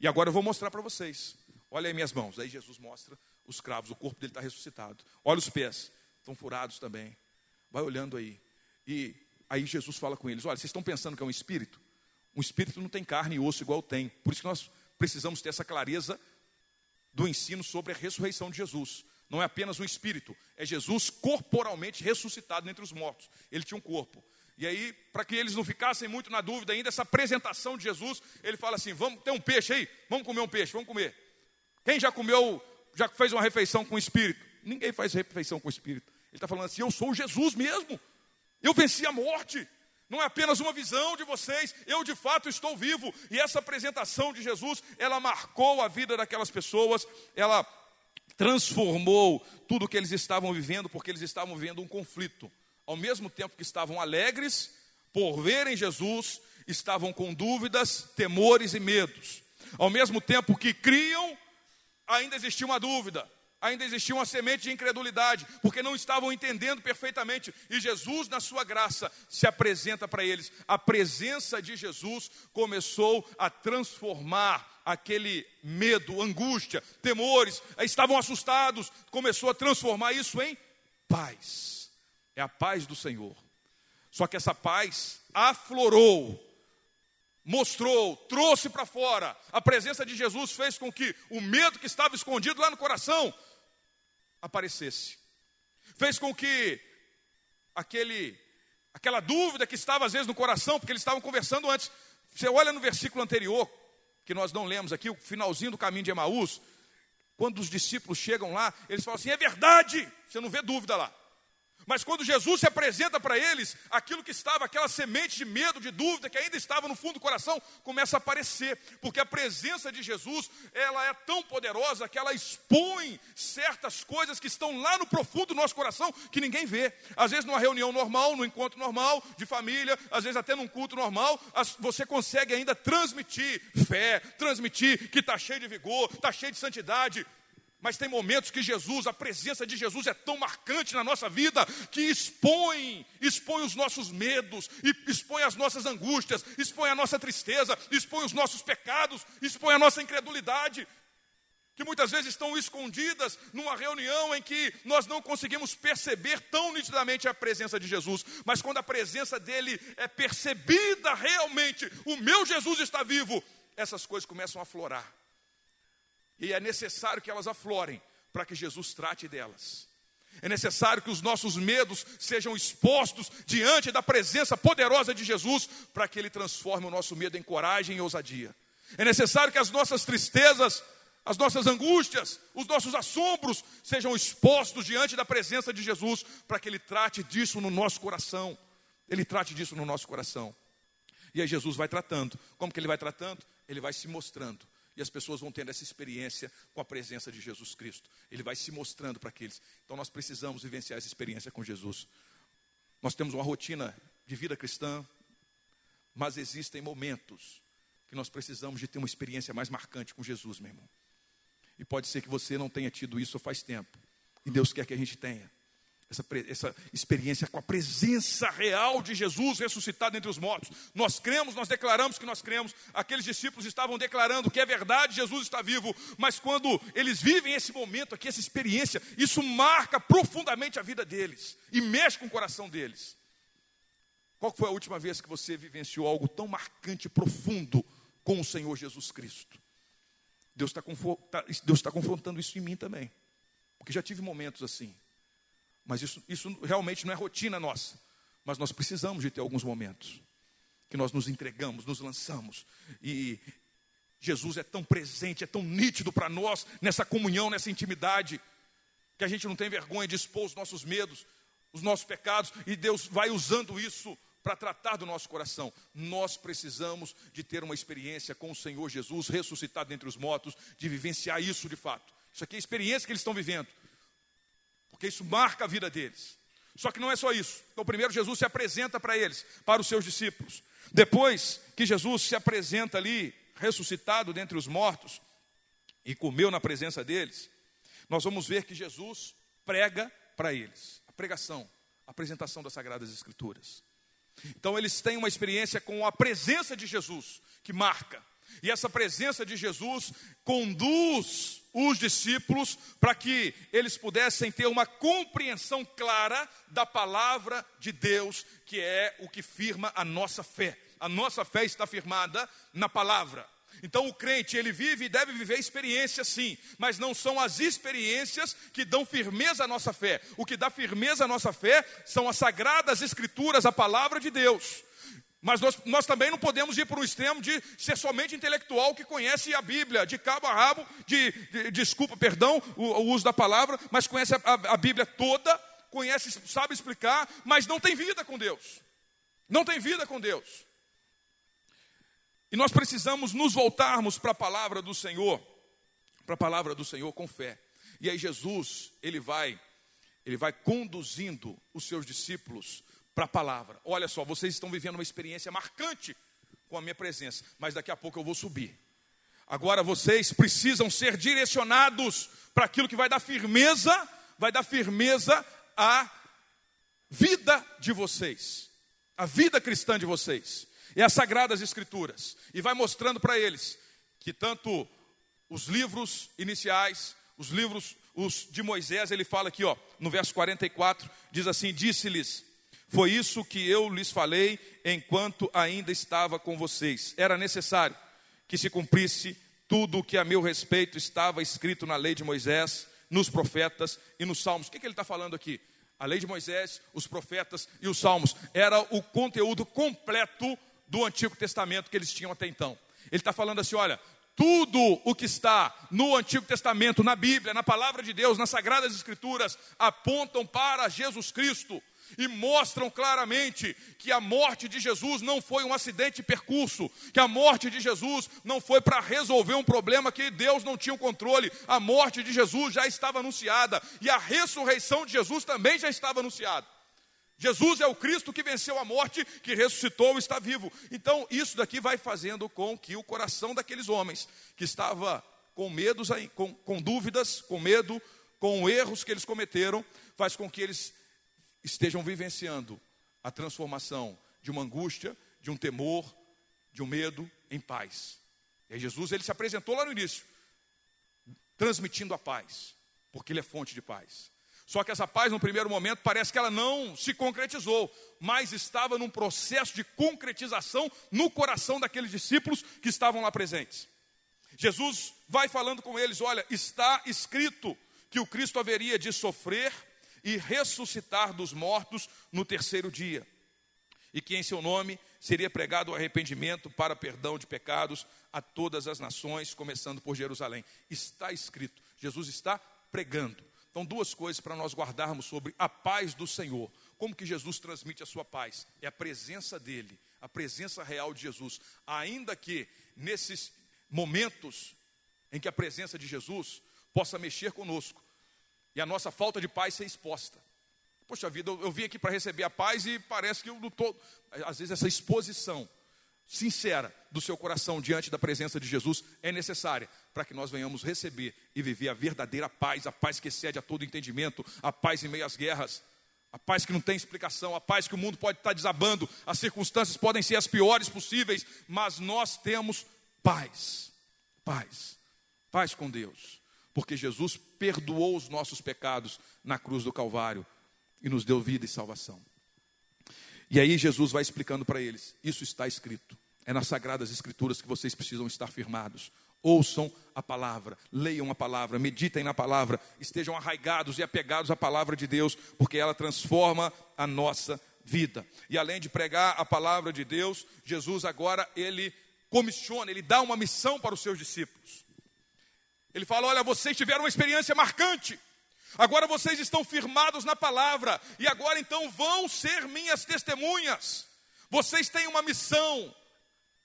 E agora eu vou mostrar para vocês. Olha aí minhas mãos. Aí Jesus mostra os cravos, o corpo dele está ressuscitado. Olha os pés, estão furados também. Vai olhando aí. E aí Jesus fala com eles: Olha, vocês estão pensando que é um espírito? Um espírito não tem carne e osso igual tem. Por isso que nós precisamos ter essa clareza do ensino sobre a ressurreição de Jesus. Não é apenas um espírito, é Jesus corporalmente ressuscitado entre os mortos. Ele tinha um corpo. E aí, para que eles não ficassem muito na dúvida ainda, essa apresentação de Jesus, ele fala assim: vamos ter um peixe aí? Vamos comer um peixe, vamos comer. Quem já comeu, já fez uma refeição com o espírito? Ninguém faz refeição com o espírito. Ele está falando assim: eu sou Jesus mesmo. Eu venci a morte. Não é apenas uma visão de vocês, eu de fato estou vivo. E essa apresentação de Jesus, ela marcou a vida daquelas pessoas, ela transformou tudo o que eles estavam vivendo, porque eles estavam vivendo um conflito. Ao mesmo tempo que estavam alegres por verem Jesus, estavam com dúvidas, temores e medos. Ao mesmo tempo que criam, ainda existia uma dúvida ainda existia uma semente de incredulidade, porque não estavam entendendo perfeitamente. E Jesus, na sua graça, se apresenta para eles. A presença de Jesus começou a transformar aquele medo, angústia, temores, estavam assustados, começou a transformar isso em paz. É a paz do Senhor. Só que essa paz aflorou mostrou, trouxe para fora. A presença de Jesus fez com que o medo que estava escondido lá no coração aparecesse. Fez com que aquele aquela dúvida que estava às vezes no coração, porque eles estavam conversando antes. Você olha no versículo anterior, que nós não lemos aqui, o finalzinho do caminho de Emaús, quando os discípulos chegam lá, eles falam assim: "É verdade". Você não vê dúvida lá. Mas quando Jesus se apresenta para eles, aquilo que estava, aquela semente de medo, de dúvida que ainda estava no fundo do coração, começa a aparecer, porque a presença de Jesus, ela é tão poderosa que ela expõe certas coisas que estão lá no profundo do nosso coração que ninguém vê. Às vezes numa reunião normal, num encontro normal de família, às vezes até num culto normal, você consegue ainda transmitir fé, transmitir que está cheio de vigor, está cheio de santidade, mas tem momentos que Jesus, a presença de Jesus é tão marcante na nossa vida que expõe, expõe os nossos medos, expõe as nossas angústias, expõe a nossa tristeza, expõe os nossos pecados, expõe a nossa incredulidade, que muitas vezes estão escondidas numa reunião em que nós não conseguimos perceber tão nitidamente a presença de Jesus, mas quando a presença dele é percebida realmente, o meu Jesus está vivo, essas coisas começam a florar. E é necessário que elas aflorem para que Jesus trate delas. É necessário que os nossos medos sejam expostos diante da presença poderosa de Jesus, para que Ele transforme o nosso medo em coragem e ousadia. É necessário que as nossas tristezas, as nossas angústias, os nossos assombros sejam expostos diante da presença de Jesus, para que Ele trate disso no nosso coração. Ele trate disso no nosso coração. E aí Jesus vai tratando. Como que ele vai tratando? Ele vai se mostrando. E as pessoas vão tendo essa experiência com a presença de Jesus Cristo. Ele vai se mostrando para aqueles. Então nós precisamos vivenciar essa experiência com Jesus. Nós temos uma rotina de vida cristã, mas existem momentos que nós precisamos de ter uma experiência mais marcante com Jesus, meu irmão. E pode ser que você não tenha tido isso faz tempo. E Deus quer que a gente tenha essa, essa experiência com a presença real de Jesus ressuscitado entre os mortos. Nós cremos, nós declaramos que nós cremos. Aqueles discípulos estavam declarando que é verdade, Jesus está vivo. Mas quando eles vivem esse momento aqui, essa experiência, isso marca profundamente a vida deles e mexe com o coração deles. Qual foi a última vez que você vivenciou algo tão marcante, profundo com o Senhor Jesus Cristo? Deus está tá, confrontando isso em mim também. Porque já tive momentos assim. Mas isso, isso realmente não é rotina nossa. Mas nós precisamos de ter alguns momentos que nós nos entregamos, nos lançamos. E Jesus é tão presente, é tão nítido para nós nessa comunhão, nessa intimidade, que a gente não tem vergonha de expor os nossos medos, os nossos pecados, e Deus vai usando isso para tratar do nosso coração. Nós precisamos de ter uma experiência com o Senhor Jesus ressuscitado entre os mortos, de vivenciar isso de fato. Isso aqui é a experiência que eles estão vivendo porque isso marca a vida deles. Só que não é só isso. Então, primeiro, Jesus se apresenta para eles, para os seus discípulos. Depois que Jesus se apresenta ali, ressuscitado dentre os mortos, e comeu na presença deles, nós vamos ver que Jesus prega para eles. A pregação, a apresentação das Sagradas Escrituras. Então, eles têm uma experiência com a presença de Jesus, que marca. E essa presença de Jesus conduz os discípulos para que eles pudessem ter uma compreensão clara da palavra de Deus, que é o que firma a nossa fé. A nossa fé está firmada na palavra. Então o crente, ele vive e deve viver experiências sim, mas não são as experiências que dão firmeza à nossa fé. O que dá firmeza à nossa fé são as sagradas escrituras, a palavra de Deus. Mas nós, nós também não podemos ir para o extremo de ser somente intelectual que conhece a Bíblia, de cabo a rabo, de, de desculpa, perdão, o, o, uso da palavra, mas conhece a, a, Bíblia toda, conhece, sabe explicar, mas não tem vida com Deus. Não tem vida com Deus. E nós precisamos nos voltarmos para a palavra do Senhor, para a palavra do Senhor com fé. E aí Jesus, ele vai, ele vai conduzindo os seus discípulos para a palavra. Olha só, vocês estão vivendo uma experiência marcante com a minha presença, mas daqui a pouco eu vou subir. Agora vocês precisam ser direcionados para aquilo que vai dar firmeza, vai dar firmeza à vida de vocês, a vida cristã de vocês, e as sagradas escrituras, e vai mostrando para eles que tanto os livros iniciais, os livros os de Moisés, ele fala aqui, ó, no verso 44, diz assim: Disse-lhes foi isso que eu lhes falei enquanto ainda estava com vocês. Era necessário que se cumprisse tudo o que a meu respeito estava escrito na lei de Moisés, nos profetas e nos salmos. O que, que ele está falando aqui? A lei de Moisés, os profetas e os salmos. Era o conteúdo completo do Antigo Testamento que eles tinham até então. Ele está falando assim: olha, tudo o que está no Antigo Testamento, na Bíblia, na palavra de Deus, nas Sagradas Escrituras, apontam para Jesus Cristo e mostram claramente que a morte de Jesus não foi um acidente de percurso, que a morte de Jesus não foi para resolver um problema que Deus não tinha o controle. A morte de Jesus já estava anunciada e a ressurreição de Jesus também já estava anunciada. Jesus é o Cristo que venceu a morte, que ressuscitou e está vivo. Então, isso daqui vai fazendo com que o coração daqueles homens que estava com medos, com, com dúvidas, com medo, com erros que eles cometeram, faz com que eles estejam vivenciando a transformação de uma angústia, de um temor, de um medo em paz. E Jesus ele se apresentou lá no início, transmitindo a paz, porque ele é fonte de paz. Só que essa paz, no primeiro momento, parece que ela não se concretizou, mas estava num processo de concretização no coração daqueles discípulos que estavam lá presentes. Jesus vai falando com eles: olha, está escrito que o Cristo haveria de sofrer e ressuscitar dos mortos no terceiro dia. E que em seu nome seria pregado o arrependimento para perdão de pecados a todas as nações, começando por Jerusalém. Está escrito, Jesus está pregando. Então, duas coisas para nós guardarmos sobre a paz do Senhor. Como que Jesus transmite a sua paz? É a presença dele, a presença real de Jesus. Ainda que nesses momentos em que a presença de Jesus possa mexer conosco e a nossa falta de paz ser exposta. Poxa vida, eu, eu vim aqui para receber a paz e parece que eu não estou. Às vezes, essa exposição sincera do seu coração diante da presença de Jesus é necessária para que nós venhamos receber e viver a verdadeira paz, a paz que excede a todo entendimento, a paz em meio às guerras, a paz que não tem explicação, a paz que o mundo pode estar desabando, as circunstâncias podem ser as piores possíveis, mas nós temos paz, paz, paz com Deus, porque Jesus perdoou os nossos pecados na cruz do Calvário e nos deu vida e salvação. E aí Jesus vai explicando para eles: isso está escrito, é nas Sagradas Escrituras que vocês precisam estar firmados. Ouçam a palavra, leiam a palavra, meditem na palavra, estejam arraigados e apegados à palavra de Deus, porque ela transforma a nossa vida. E além de pregar a palavra de Deus, Jesus agora ele comissiona, ele dá uma missão para os seus discípulos. Ele fala: Olha, vocês tiveram uma experiência marcante. Agora vocês estão firmados na palavra, e agora então vão ser minhas testemunhas. Vocês têm uma missão,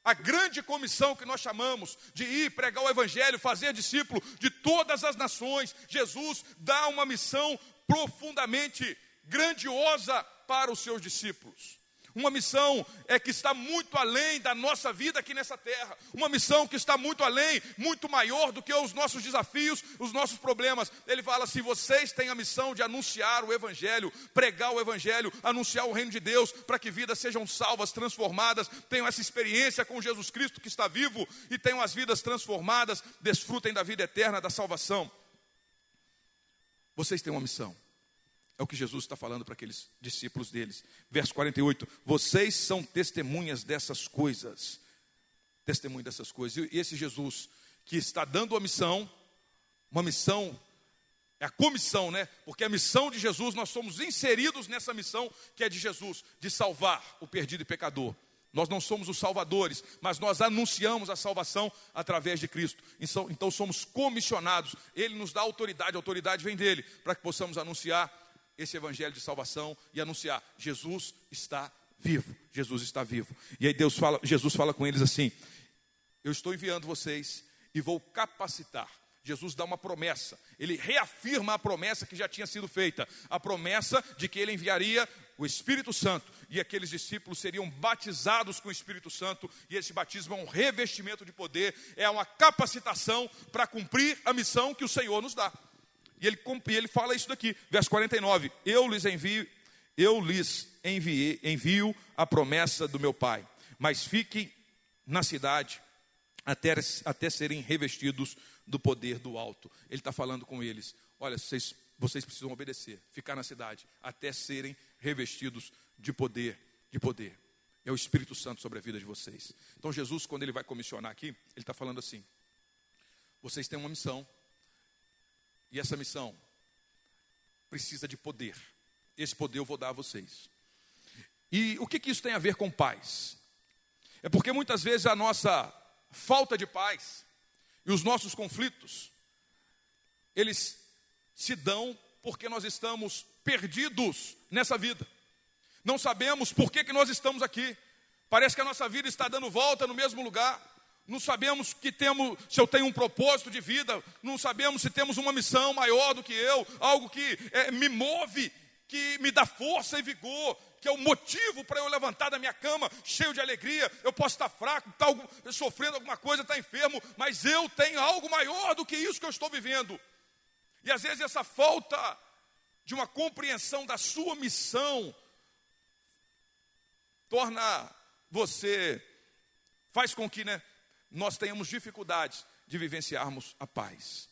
a grande comissão que nós chamamos de ir pregar o Evangelho, fazer discípulo de todas as nações. Jesus dá uma missão profundamente grandiosa para os seus discípulos. Uma missão é que está muito além da nossa vida aqui nessa terra. Uma missão que está muito além, muito maior do que os nossos desafios, os nossos problemas. Ele fala assim: vocês têm a missão de anunciar o Evangelho, pregar o Evangelho, anunciar o reino de Deus, para que vidas sejam salvas, transformadas, tenham essa experiência com Jesus Cristo que está vivo e tenham as vidas transformadas, desfrutem da vida eterna, da salvação. Vocês têm uma missão. É o que Jesus está falando para aqueles discípulos deles. Verso 48: Vocês são testemunhas dessas coisas. Testemunho dessas coisas. E esse Jesus que está dando a missão, uma missão, é a comissão, né? Porque a missão de Jesus, nós somos inseridos nessa missão que é de Jesus, de salvar o perdido e pecador. Nós não somos os salvadores, mas nós anunciamos a salvação através de Cristo. Então somos comissionados. Ele nos dá autoridade, a autoridade vem dele, para que possamos anunciar esse evangelho de salvação e anunciar: Jesus está vivo. Jesus está vivo. E aí Deus fala, Jesus fala com eles assim: Eu estou enviando vocês e vou capacitar. Jesus dá uma promessa, ele reafirma a promessa que já tinha sido feita, a promessa de que ele enviaria o Espírito Santo e aqueles discípulos seriam batizados com o Espírito Santo, e esse batismo é um revestimento de poder, é uma capacitação para cumprir a missão que o Senhor nos dá. E ele, ele fala isso daqui, verso 49: Eu lhes envio, eu lhes enviei, envio a promessa do meu Pai, mas fiquem na cidade até, até serem revestidos do poder do alto. Ele está falando com eles: olha, vocês, vocês precisam obedecer, ficar na cidade, até serem revestidos de poder, de poder. É o Espírito Santo sobre a vida de vocês. Então Jesus, quando ele vai comissionar aqui, ele está falando assim: vocês têm uma missão, e essa missão precisa de poder. Esse poder eu vou dar a vocês. E o que, que isso tem a ver com paz? É porque muitas vezes a nossa falta de paz e os nossos conflitos, eles se dão porque nós estamos perdidos nessa vida. Não sabemos por que, que nós estamos aqui. Parece que a nossa vida está dando volta no mesmo lugar não sabemos que temos, se eu tenho um propósito de vida, não sabemos se temos uma missão maior do que eu, algo que é, me move, que me dá força e vigor, que é o motivo para eu levantar da minha cama cheio de alegria. Eu posso estar fraco, estar tá sofrendo alguma coisa, estar enfermo, mas eu tenho algo maior do que isso que eu estou vivendo. E às vezes essa falta de uma compreensão da sua missão torna você, faz com que, né, nós tenhamos dificuldades de vivenciarmos a paz.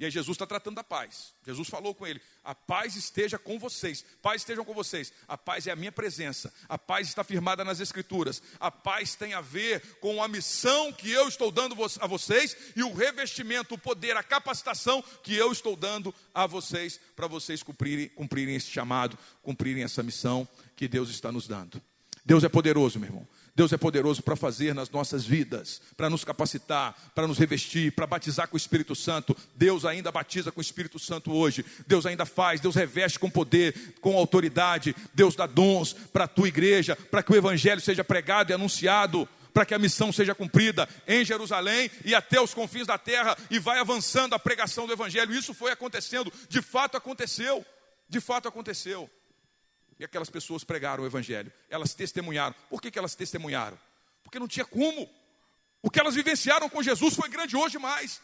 E aí Jesus está tratando da paz. Jesus falou com ele: a paz esteja com vocês. Paz estejam com vocês. A paz é a minha presença. A paz está firmada nas Escrituras. A paz tem a ver com a missão que eu estou dando a vocês e o revestimento, o poder, a capacitação que eu estou dando a vocês para vocês cumprirem, cumprirem esse chamado, cumprirem essa missão que Deus está nos dando. Deus é poderoso, meu irmão. Deus é poderoso para fazer nas nossas vidas, para nos capacitar, para nos revestir, para batizar com o Espírito Santo. Deus ainda batiza com o Espírito Santo hoje. Deus ainda faz, Deus reveste com poder, com autoridade. Deus dá dons para a tua igreja, para que o Evangelho seja pregado e anunciado para que a missão seja cumprida em Jerusalém e até os confins da terra, e vai avançando a pregação do Evangelho. Isso foi acontecendo, de fato aconteceu, de fato aconteceu. E aquelas pessoas pregaram o Evangelho, elas testemunharam. Por que, que elas testemunharam? Porque não tinha como. O que elas vivenciaram com Jesus foi grandioso demais.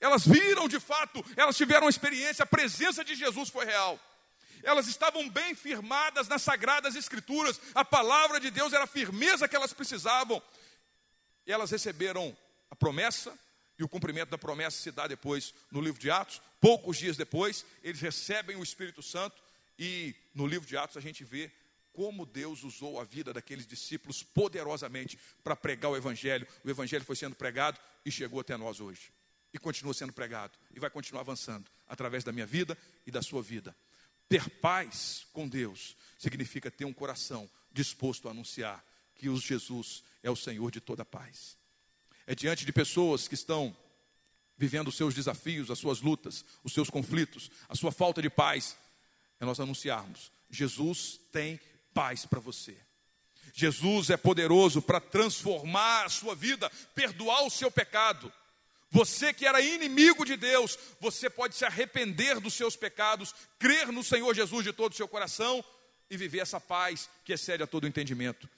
Elas viram de fato, elas tiveram uma experiência, a presença de Jesus foi real. Elas estavam bem firmadas nas sagradas escrituras, a palavra de Deus era a firmeza que elas precisavam. E elas receberam a promessa, e o cumprimento da promessa se dá depois no livro de Atos. Poucos dias depois, eles recebem o Espírito Santo, e no livro de Atos a gente vê como Deus usou a vida daqueles discípulos poderosamente para pregar o Evangelho. O Evangelho foi sendo pregado e chegou até nós hoje. E continua sendo pregado, e vai continuar avançando através da minha vida e da sua vida. Ter paz com Deus significa ter um coração disposto a anunciar que o Jesus é o Senhor de toda paz. É diante de pessoas que estão vivendo os seus desafios, as suas lutas, os seus conflitos, a sua falta de paz, é nós anunciarmos: Jesus tem paz para você. Jesus é poderoso para transformar a sua vida, perdoar o seu pecado. Você que era inimigo de Deus, você pode se arrepender dos seus pecados, crer no Senhor Jesus de todo o seu coração e viver essa paz que excede a todo entendimento.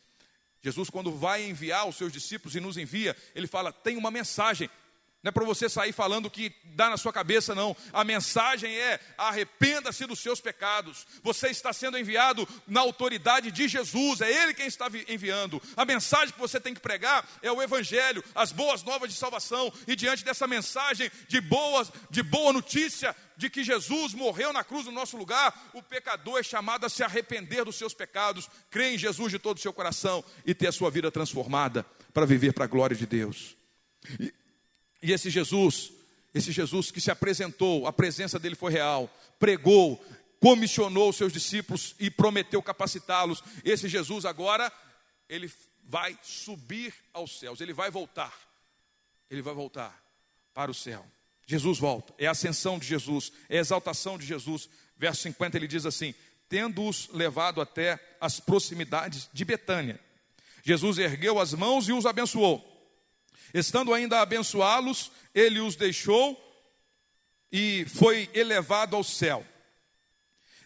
Jesus, quando vai enviar os seus discípulos e nos envia, ele fala: tem uma mensagem. Não é para você sair falando o que dá na sua cabeça, não. A mensagem é: arrependa-se dos seus pecados. Você está sendo enviado na autoridade de Jesus, é Ele quem está enviando. A mensagem que você tem que pregar é o Evangelho, as boas novas de salvação. E diante dessa mensagem de, boas, de boa notícia, de que Jesus morreu na cruz no nosso lugar, o pecador é chamado a se arrepender dos seus pecados, crer em Jesus de todo o seu coração e ter a sua vida transformada para viver para a glória de Deus. E, e esse Jesus, esse Jesus que se apresentou, a presença dele foi real, pregou, comissionou os seus discípulos e prometeu capacitá-los. Esse Jesus agora, ele vai subir aos céus, ele vai voltar. Ele vai voltar para o céu. Jesus volta, é a ascensão de Jesus, é a exaltação de Jesus. Verso 50 ele diz assim: Tendo-os levado até as proximidades de Betânia, Jesus ergueu as mãos e os abençoou. Estando ainda a abençoá-los, ele os deixou e foi elevado ao céu.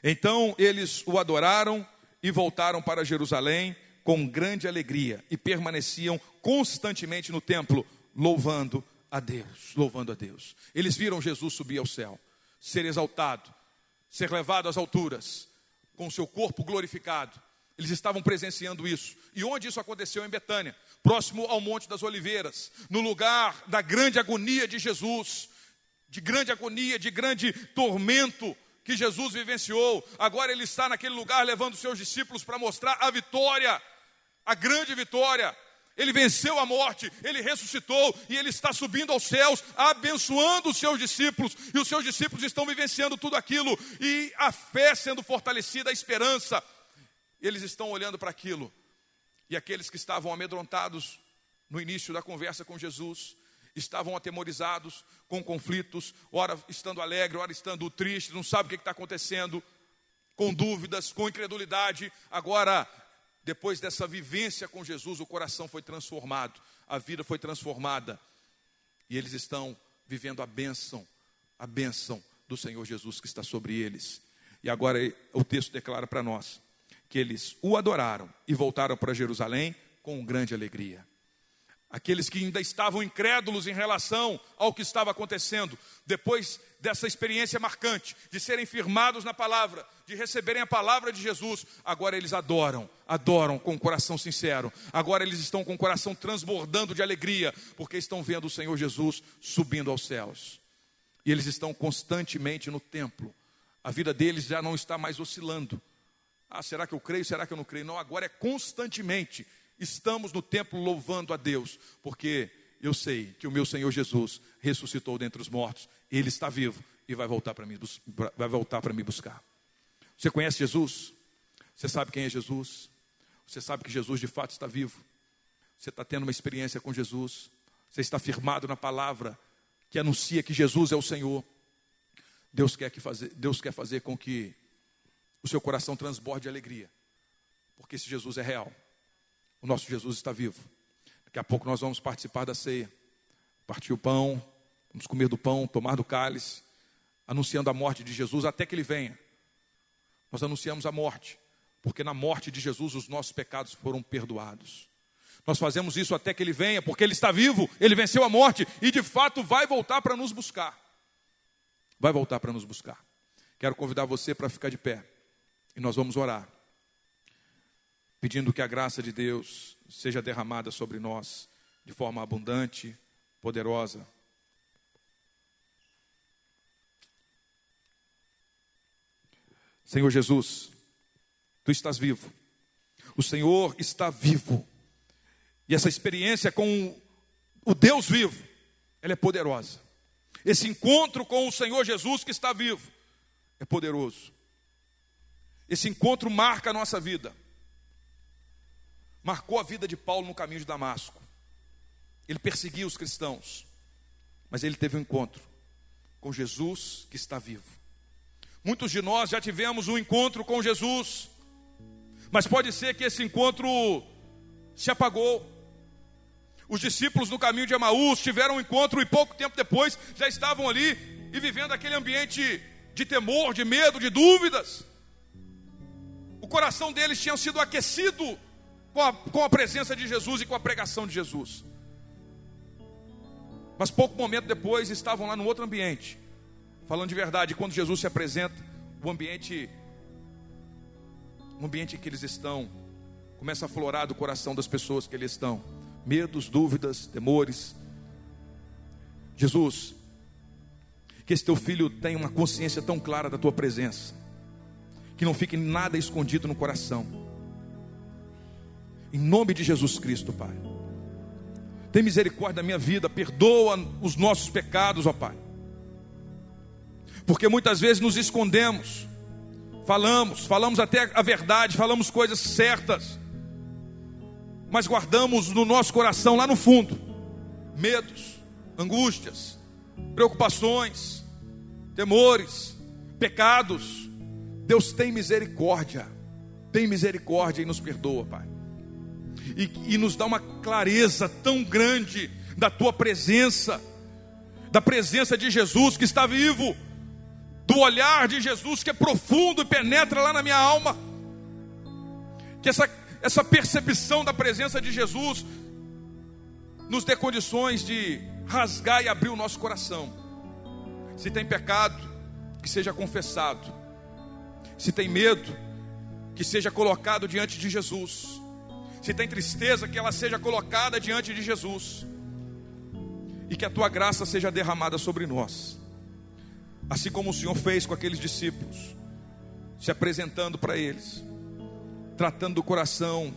Então eles o adoraram e voltaram para Jerusalém com grande alegria e permaneciam constantemente no templo, louvando a Deus, louvando a Deus. Eles viram Jesus subir ao céu, ser exaltado, ser levado às alturas, com seu corpo glorificado. Eles estavam presenciando isso. E onde isso aconteceu? Em Betânia, próximo ao Monte das Oliveiras, no lugar da grande agonia de Jesus, de grande agonia, de grande tormento que Jesus vivenciou. Agora ele está naquele lugar levando seus discípulos para mostrar a vitória, a grande vitória ele venceu a morte, ele ressuscitou e ele está subindo aos céus, abençoando os seus discípulos, e os seus discípulos estão vivenciando tudo aquilo, e a fé sendo fortalecida, a esperança. Eles estão olhando para aquilo, e aqueles que estavam amedrontados no início da conversa com Jesus, estavam atemorizados com conflitos, ora estando alegre, ora estando triste, não sabe o que está acontecendo, com dúvidas, com incredulidade, agora depois dessa vivência com Jesus, o coração foi transformado, a vida foi transformada. E eles estão vivendo a bênção, a bênção do Senhor Jesus que está sobre eles. E agora o texto declara para nós que eles o adoraram e voltaram para Jerusalém com grande alegria. Aqueles que ainda estavam incrédulos em relação ao que estava acontecendo, depois dessa experiência marcante, de serem firmados na palavra, de receberem a palavra de Jesus, agora eles adoram, adoram com o coração sincero, agora eles estão com o coração transbordando de alegria, porque estão vendo o Senhor Jesus subindo aos céus, e eles estão constantemente no templo, a vida deles já não está mais oscilando. Ah, será que eu creio? Será que eu não creio? Não, agora é constantemente estamos no templo louvando a Deus, porque eu sei que o meu Senhor Jesus ressuscitou dentre os mortos, ele está vivo e vai voltar para mim, vai voltar para me buscar. Você conhece Jesus? Você sabe quem é Jesus? Você sabe que Jesus de fato está vivo? Você está tendo uma experiência com Jesus. Você está firmado na palavra que anuncia que Jesus é o Senhor. Deus quer, que fazer, Deus quer fazer com que o seu coração transborde de alegria. Porque esse Jesus é real. O nosso Jesus está vivo. Daqui a pouco nós vamos participar da ceia. Partir o pão, vamos comer do pão, tomar do cálice, anunciando a morte de Jesus até que ele venha. Nós anunciamos a morte, porque na morte de Jesus os nossos pecados foram perdoados. Nós fazemos isso até que ele venha, porque ele está vivo, ele venceu a morte e de fato vai voltar para nos buscar. Vai voltar para nos buscar. Quero convidar você para ficar de pé e nós vamos orar, pedindo que a graça de Deus seja derramada sobre nós de forma abundante, poderosa. Senhor Jesus, tu estás vivo. O Senhor está vivo. E essa experiência com o Deus vivo, ela é poderosa. Esse encontro com o Senhor Jesus que está vivo é poderoso. Esse encontro marca a nossa vida. Marcou a vida de Paulo no caminho de Damasco. Ele perseguia os cristãos, mas ele teve um encontro com Jesus que está vivo. Muitos de nós já tivemos um encontro com Jesus, mas pode ser que esse encontro se apagou. Os discípulos no caminho de Emaús tiveram um encontro e pouco tempo depois já estavam ali e vivendo aquele ambiente de temor, de medo, de dúvidas. O coração deles tinha sido aquecido com a, com a presença de Jesus e com a pregação de Jesus. Mas pouco momento depois estavam lá no outro ambiente, Falando de verdade, quando Jesus se apresenta, o ambiente, o ambiente em que eles estão, começa a florar do coração das pessoas que eles estão. Medos, dúvidas, temores. Jesus, que esse teu filho tenha uma consciência tão clara da tua presença, que não fique nada escondido no coração. Em nome de Jesus Cristo, Pai. Tem misericórdia da minha vida, perdoa os nossos pecados, ó Pai porque muitas vezes nos escondemos, falamos, falamos até a verdade, falamos coisas certas, mas guardamos no nosso coração, lá no fundo, medos, angústias, preocupações, temores, pecados. Deus tem misericórdia, tem misericórdia e nos perdoa, Pai. E, e nos dá uma clareza tão grande da tua presença, da presença de Jesus que está vivo do olhar de Jesus que é profundo e penetra lá na minha alma. Que essa, essa percepção da presença de Jesus nos dê condições de rasgar e abrir o nosso coração. Se tem pecado, que seja confessado. Se tem medo, que seja colocado diante de Jesus. Se tem tristeza, que ela seja colocada diante de Jesus. E que a tua graça seja derramada sobre nós Assim como o Senhor fez com aqueles discípulos, se apresentando para eles, tratando do coração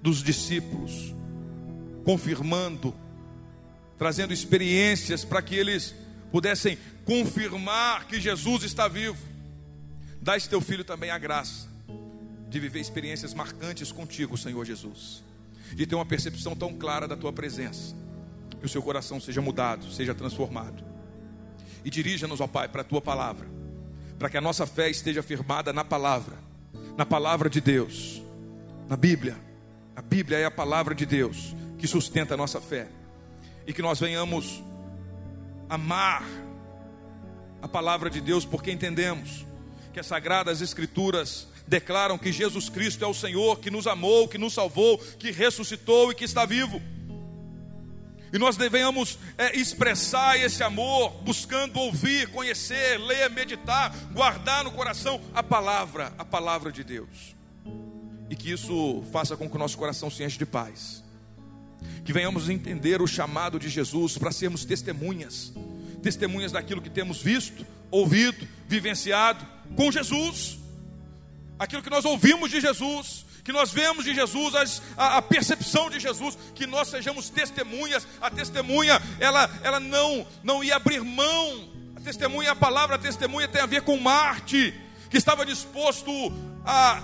dos discípulos, confirmando, trazendo experiências para que eles pudessem confirmar que Jesus está vivo. Dá esse teu filho também a graça de viver experiências marcantes contigo, Senhor Jesus, de ter uma percepção tão clara da tua presença, que o seu coração seja mudado, seja transformado. E dirija-nos, ó Pai, para a tua palavra, para que a nossa fé esteja firmada na palavra, na palavra de Deus, na Bíblia. A Bíblia é a palavra de Deus que sustenta a nossa fé, e que nós venhamos amar a palavra de Deus, porque entendemos que as sagradas Escrituras declaram que Jesus Cristo é o Senhor que nos amou, que nos salvou, que ressuscitou e que está vivo. E nós devemos é, expressar esse amor, buscando ouvir, conhecer, ler, meditar, guardar no coração a palavra, a palavra de Deus. E que isso faça com que o nosso coração se enche de paz. Que venhamos entender o chamado de Jesus para sermos testemunhas, testemunhas daquilo que temos visto, ouvido, vivenciado com Jesus, aquilo que nós ouvimos de Jesus, que nós vemos de Jesus, a, a, percepção de Jesus, que nós sejamos testemunhas. A testemunha, ela, ela não, não ia abrir mão. A testemunha, a palavra testemunha tem a ver com Marte, que estava disposto a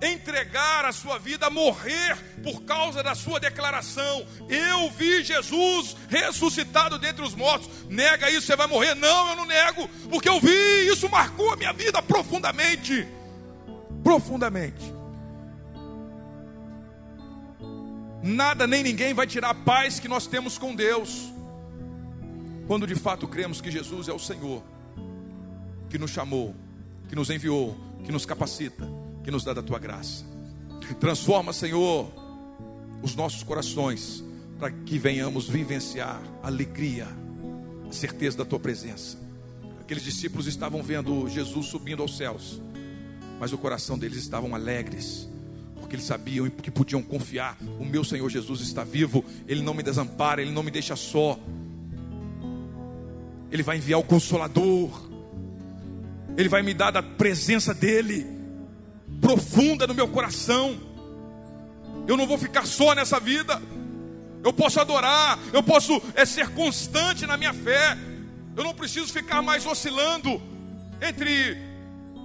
entregar a sua vida, morrer por causa da sua declaração. Eu vi Jesus ressuscitado dentre os mortos. Nega isso, você vai morrer. Não, eu não nego, porque eu vi, isso marcou a minha vida profundamente. Profundamente. Nada nem ninguém vai tirar a paz que nós temos com Deus. Quando de fato cremos que Jesus é o Senhor, que nos chamou, que nos enviou, que nos capacita, que nos dá da tua graça. Transforma, Senhor, os nossos corações para que venhamos vivenciar a alegria, a certeza da tua presença. Aqueles discípulos estavam vendo Jesus subindo aos céus, mas o coração deles estavam alegres, porque eles sabiam que podiam confiar: o meu Senhor Jesus está vivo, ele não me desampara, ele não me deixa só. Ele vai enviar o consolador, ele vai me dar da presença dele profunda no meu coração. Eu não vou ficar só nessa vida. Eu posso adorar, eu posso é, ser constante na minha fé. Eu não preciso ficar mais oscilando entre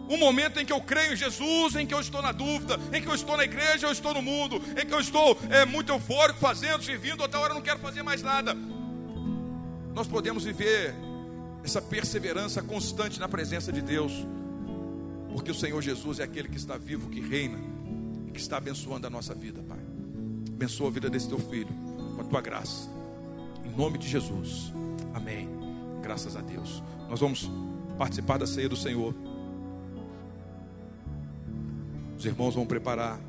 um momento em que eu creio em Jesus, em que eu estou na dúvida, em que eu estou na igreja, eu estou no mundo, em que eu estou é, muito eufórico, fazendo, servindo, outra hora eu não quero fazer mais nada. Nós podemos viver essa perseverança constante na presença de Deus, porque o Senhor Jesus é aquele que está vivo, que reina e que está abençoando a nossa vida, Pai. Abençoa a vida desse teu filho com a tua graça, em nome de Jesus, amém. Graças a Deus. Nós vamos participar da ceia do Senhor. Os irmãos vão preparar